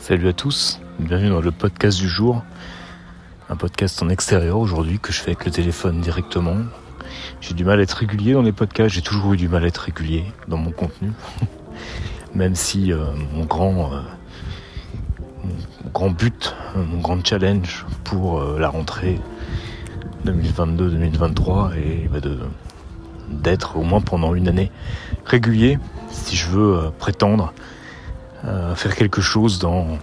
Salut à tous, bienvenue dans le podcast du jour. Un podcast en extérieur aujourd'hui que je fais avec le téléphone directement. J'ai du mal à être régulier dans les podcasts, j'ai toujours eu du mal à être régulier dans mon contenu. Même si euh, mon grand euh, mon grand but, mon grand challenge pour euh, la rentrée 2022-2023 est bah, d'être au moins pendant une année régulier si je veux euh, prétendre euh, faire quelque chose dans,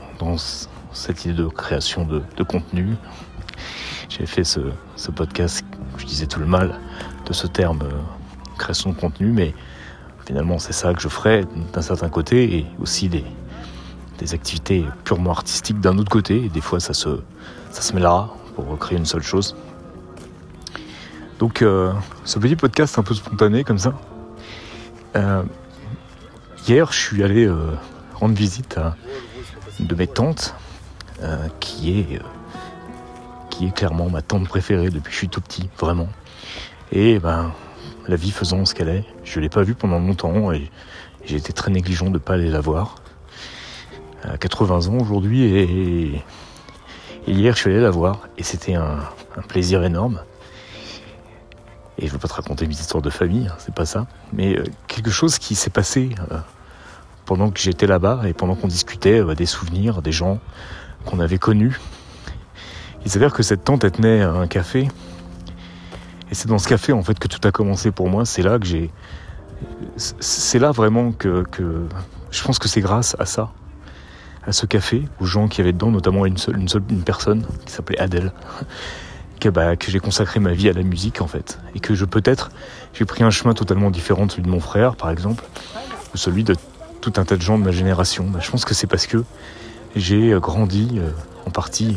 cette idée de création de, contenu. J'ai fait ce, podcast, je disais tout le mal de ce terme euh, création de contenu, mais finalement c'est ça que je ferai d'un certain côté et aussi des, activités purement artistiques d'un autre côté. Et des fois ça se, ça se mêlera pour créer une seule chose. Donc euh, ce petit podcast un peu spontané comme ça. Euh, hier je suis allé euh, rendre visite une de mes tantes euh, qui est qui est clairement ma tante préférée depuis que je suis tout petit, vraiment. Et ben la vie faisant ce qu'elle est, je l'ai pas vue pendant longtemps et j'ai été très négligent de ne pas aller la voir. À 80 ans aujourd'hui et, hier je suis allé la voir et c'était un, plaisir énorme. Et je veux pas te raconter mes histoires de famille, hein, c'est pas ça. Mais euh, quelque chose qui s'est passé euh, pendant que j'étais là-bas et pendant qu'on discutait euh, des souvenirs, des gens qu'on avait connus. Il s'avère que cette tante tenait un café. Et c'est dans ce café en fait que tout a commencé pour moi. C'est là que j'ai. C'est là vraiment que. Je pense que c'est grâce à ça, à ce café, aux gens qui avaient dedans, notamment une seule, personne qui s'appelait Adèle que, bah, que j'ai consacré ma vie à la musique en fait. Et que je peut-être j'ai pris un chemin totalement différent de celui de mon frère par exemple, ou celui de tout un tas de gens de ma génération. Bah, je pense que c'est parce que j'ai grandi euh, en partie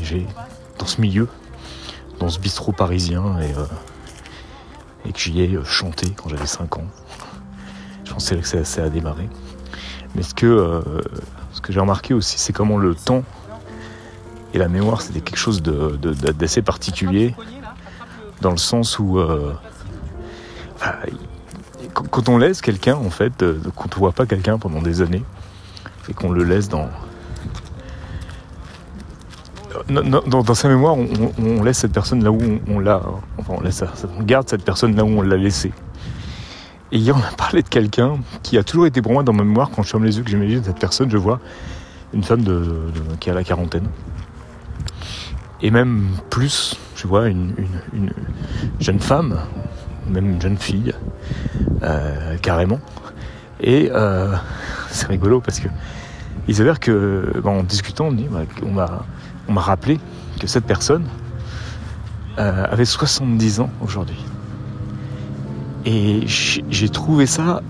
dans ce milieu, dans ce bistrot parisien et, euh, que j'y ai chanté quand j'avais 5 ans. Je pense que c'est ça a démarré. Mais ce que, euh, que j'ai remarqué aussi, c'est comment le temps et la mémoire, c'était quelque chose d'assez particulier, dans le sens où, euh, quand on laisse quelqu'un, en fait, euh, quand on voit pas quelqu'un pendant des années, et qu'on le laisse dans, dans, sa mémoire, on, laisse cette personne là où on, l'a, enfin, on laisse, on garde cette personne là où on l'a laissée. Et hier, on a parlé de quelqu'un qui a toujours été pour moi dans ma mémoire. Quand je ferme les yeux, que j'imagine cette personne, je vois une femme de, de, qui a la quarantaine et même plus, tu vois, une, jeune femme, même une jeune fille, euh, carrément. Et euh, c'est rigolo parce que il s'avère que, en discutant, on m'a on m'a rappelé que cette personne euh, avait 70 ans aujourd'hui. Et j'ai trouvé ça,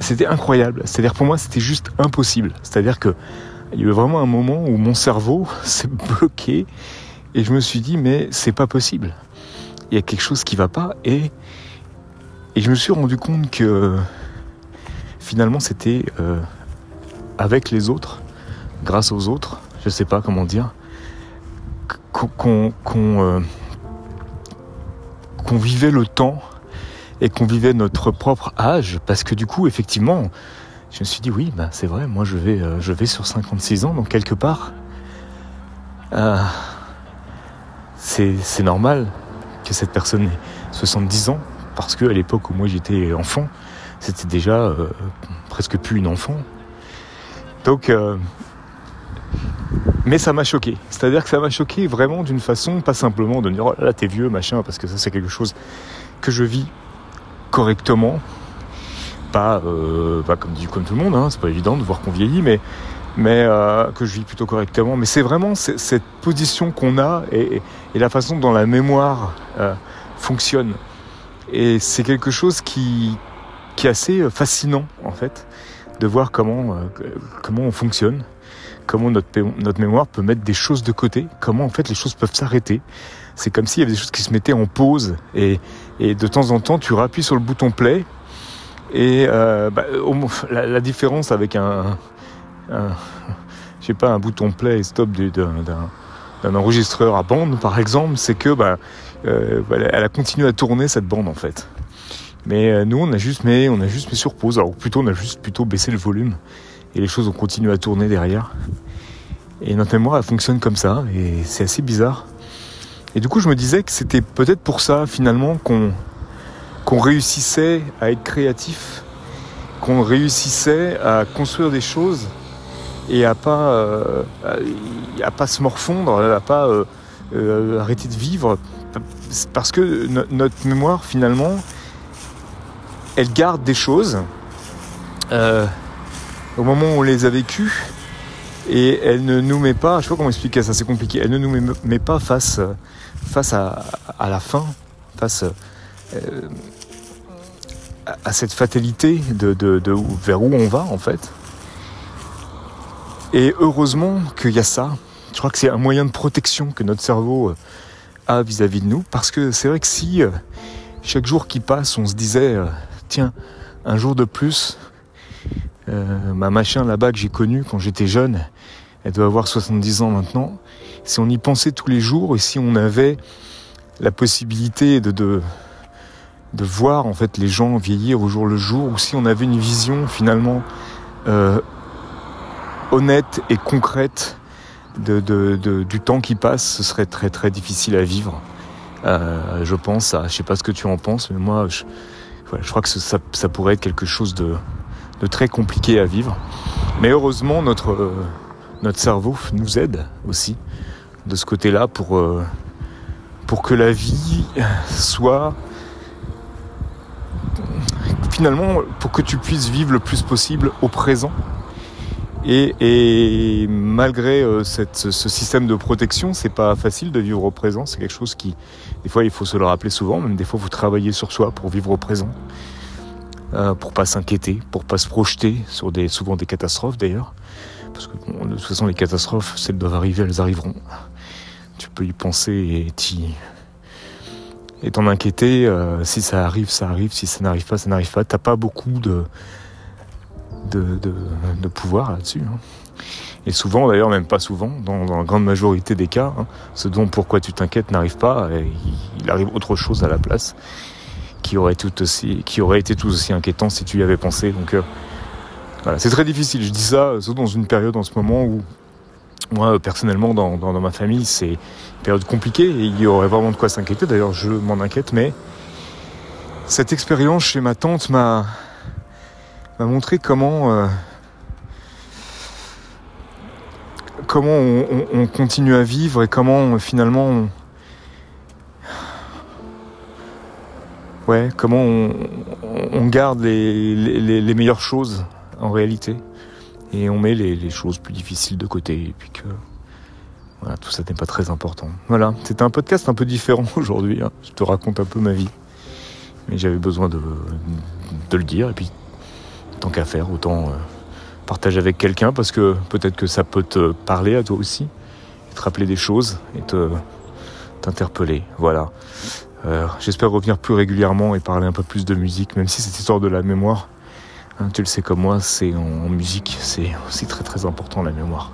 c'était incroyable. C'est-à-dire pour moi, c'était juste impossible. C'est-à-dire que il y a eu vraiment un moment où mon cerveau s'est bloqué et je me suis dit mais c'est pas possible. Il y a quelque chose qui va pas. Et je me suis rendu compte que finalement c'était euh, avec les autres, grâce aux autres, je sais pas comment dire, euh, qu'on vivait le temps et qu'on vivait notre propre âge. Parce que du coup effectivement je me suis dit oui, bah, c'est vrai, moi je vais, euh, je vais sur 56 ans, donc quelque part, c'est normal que cette personne ait 70 ans, parce qu'à l'époque où moi j'étais enfant, c'était déjà euh, presque plus une enfant. Donc, euh, mais ça m'a choqué. C'est-à-dire que ça m'a choqué vraiment d'une façon, pas simplement de dire oh là t'es vieux, machin, parce que ça c'est quelque chose que je vis correctement, pas, euh, pas comme, tout le monde, hein, c'est pas évident de voir qu'on vieillit, mais, mais euh, que je vis plutôt correctement. Mais c'est vraiment cette position qu'on a et, la façon dont la mémoire euh, fonctionne. Et c'est quelque chose qui, qui est assez fascinant, en fait, de voir comment, euh, comment on fonctionne, comment notre, notre mémoire peut mettre des choses de côté, comment en fait les choses peuvent s'arrêter. C'est comme s'il y avait des choses qui se mettaient en pause et, et de temps en temps tu rappuies sur le bouton play et euh, bah, la, différence avec un, un je sais pas, un bouton play et stop d'un enregistreur à bande, par exemple, c'est que bah, euh, elle a continué à tourner cette bande en fait. Mais euh, nous, on a juste mis, on a juste mis sur pause. Alors plutôt, on a juste plutôt baissé le volume et les choses ont continué à tourner derrière. Et notre mémoire, elle fonctionne comme ça, et c'est assez bizarre. Et du coup, je me disais que c'était peut-être pour ça, finalement, qu'on qu'on réussissait à être créatif, qu'on réussissait à construire des choses et à pas, euh, à, pas se morfondre, à pas euh, euh, arrêter de vivre, parce que notre mémoire, finalement, elle garde des choses au moment où on les a vécues et elle ne nous met pas, je sais pas comment expliquer ça, c'est compliqué, elle ne nous met, pas face, face à, la fin, face euh, à cette fatalité de, de, de, vers où on va en fait. Et heureusement qu'il y a ça. Je crois que c'est un moyen de protection que notre cerveau euh, a vis-à-vis de nous, parce que c'est vrai que si euh, chaque jour qui passe, on se disait, tiens, un jour de plus, euh, ma machin là-bas que j'ai connue quand j'étais jeune, elle doit avoir 70 ans maintenant. Si on y pensait tous les jours et si on avait la possibilité de, de, voir en fait les gens vieillir au jour le jour, ou si on avait une vision finalement euh, honnête et concrète du temps qui passe, ce serait très très difficile à vivre. Euh, je pense, à, je sais pas ce que tu en penses, mais moi, je, crois que ça, pourrait être quelque chose de, très compliqué à vivre. Mais heureusement, notre, euh, cerveau nous aide aussi de ce côté-là euh, pour que la vie soit finalement pour que tu puisses vivre le plus possible au présent. Et, malgré euh, ce système de protection, c'est pas facile de vivre au présent. C'est quelque chose qui, des fois, il faut se le rappeler souvent. Même des fois, vous travaillez sur soi pour vivre au présent. Euh, pour pas s'inquiéter, pour pas se projeter sur des, souvent des catastrophes d'ailleurs. Parce que de toute façon, les catastrophes, si elles doivent arriver, elles arriveront. Tu peux y penser. Et t'en inquiéter, euh, si ça arrive, ça arrive, si ça n'arrive pas, ça n'arrive pas. T'as pas beaucoup de, de, pouvoir là-dessus. Hein. Et souvent, d'ailleurs, même pas souvent, dans, la grande majorité des cas, hein, ce dont pourquoi tu t'inquiètes n'arrive pas, et il arrive autre chose à la place qui aurait, tout aussi, qui aurait été tout aussi inquiétant si tu y avais pensé. Donc euh, voilà, c'est très difficile. Je dis ça surtout dans une période en ce moment où moi personnellement dans, dans, ma famille c'est une période compliquée et il y aurait vraiment de quoi s'inquiéter. D'ailleurs je m'en inquiète, mais cette expérience chez ma tante m'a m'a montré comment euh, comment on, on, continue à vivre et comment finalement on, ouais, comment on, garde les, meilleures choses en réalité et on met les, choses plus difficiles de côté et puis que voilà, tout ça n'est pas très important. Voilà, c'était un podcast un peu différent aujourd'hui. Hein. Je te raconte un peu ma vie, mais j'avais besoin de, le dire et puis tant qu'à faire, autant euh, partager avec quelqu'un parce que peut-être que ça peut te parler à toi aussi, te rappeler des choses et te t'interpeller. Voilà. Euh, j'espère revenir plus régulièrement et parler un peu plus de musique, même si cette histoire de la mémoire, hein, tu le sais comme moi, c'est en, musique, c'est aussi très très important la mémoire.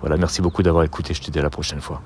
Voilà, merci beaucoup d'avoir écouté, je te dis à la prochaine fois.